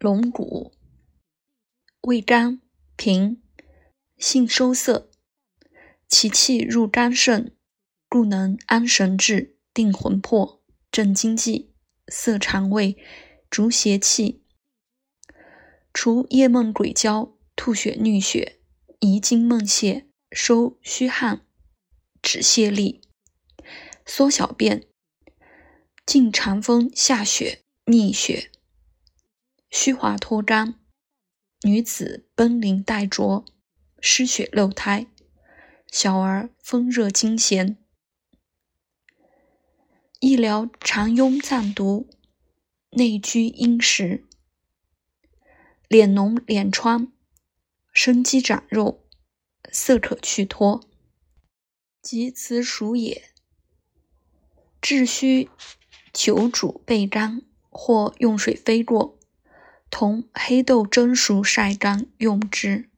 龙骨，味甘平，性收涩，其气入肝肾，故能安神志、定魂魄、镇经济、涩肠胃、逐邪气，除夜梦鬼交、吐血衄血、遗精梦泄、收虚汗、止泻痢、缩小便、进肠风下血、逆血。虚滑脱肛，女子崩临待着，失血漏胎；小儿风热惊痫。医疗常用藏毒，内居阴实，脸脓脸疮，生肌长肉，色可去脱，即此属也。治虚久主背干，或用水飞过。同黑豆蒸熟晒干用之。